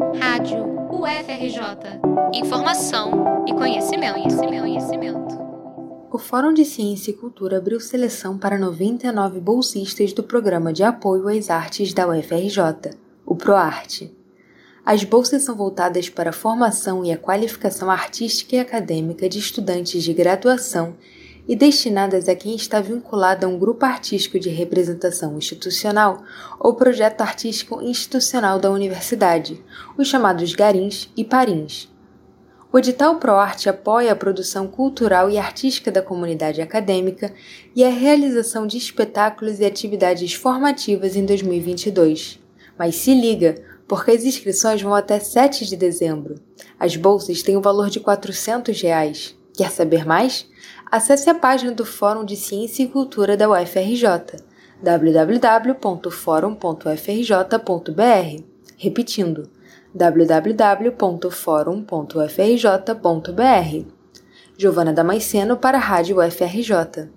Rádio UFRJ. Informação e conhecimento, conhecimento, conhecimento. O Fórum de Ciência e Cultura abriu seleção para 99 bolsistas do Programa de Apoio às Artes da UFRJ, o PROARTE. As bolsas são voltadas para a formação e a qualificação artística e acadêmica de estudantes de graduação e destinadas a quem está vinculado a um grupo artístico de representação institucional ou projeto artístico institucional da universidade, os chamados Garins e Parins. O edital ProArte apoia a produção cultural e artística da comunidade acadêmica e a realização de espetáculos e atividades formativas em 2022. Mas se liga, porque as inscrições vão até 7 de dezembro. As bolsas têm o valor de 400 reais. Quer saber mais? Acesse a página do Fórum de Ciência e Cultura da UFRJ, www.forum.ufrj.br. Repetindo, www.forum.ufrj.br. Giovana Damasceno para a Rádio UFRJ.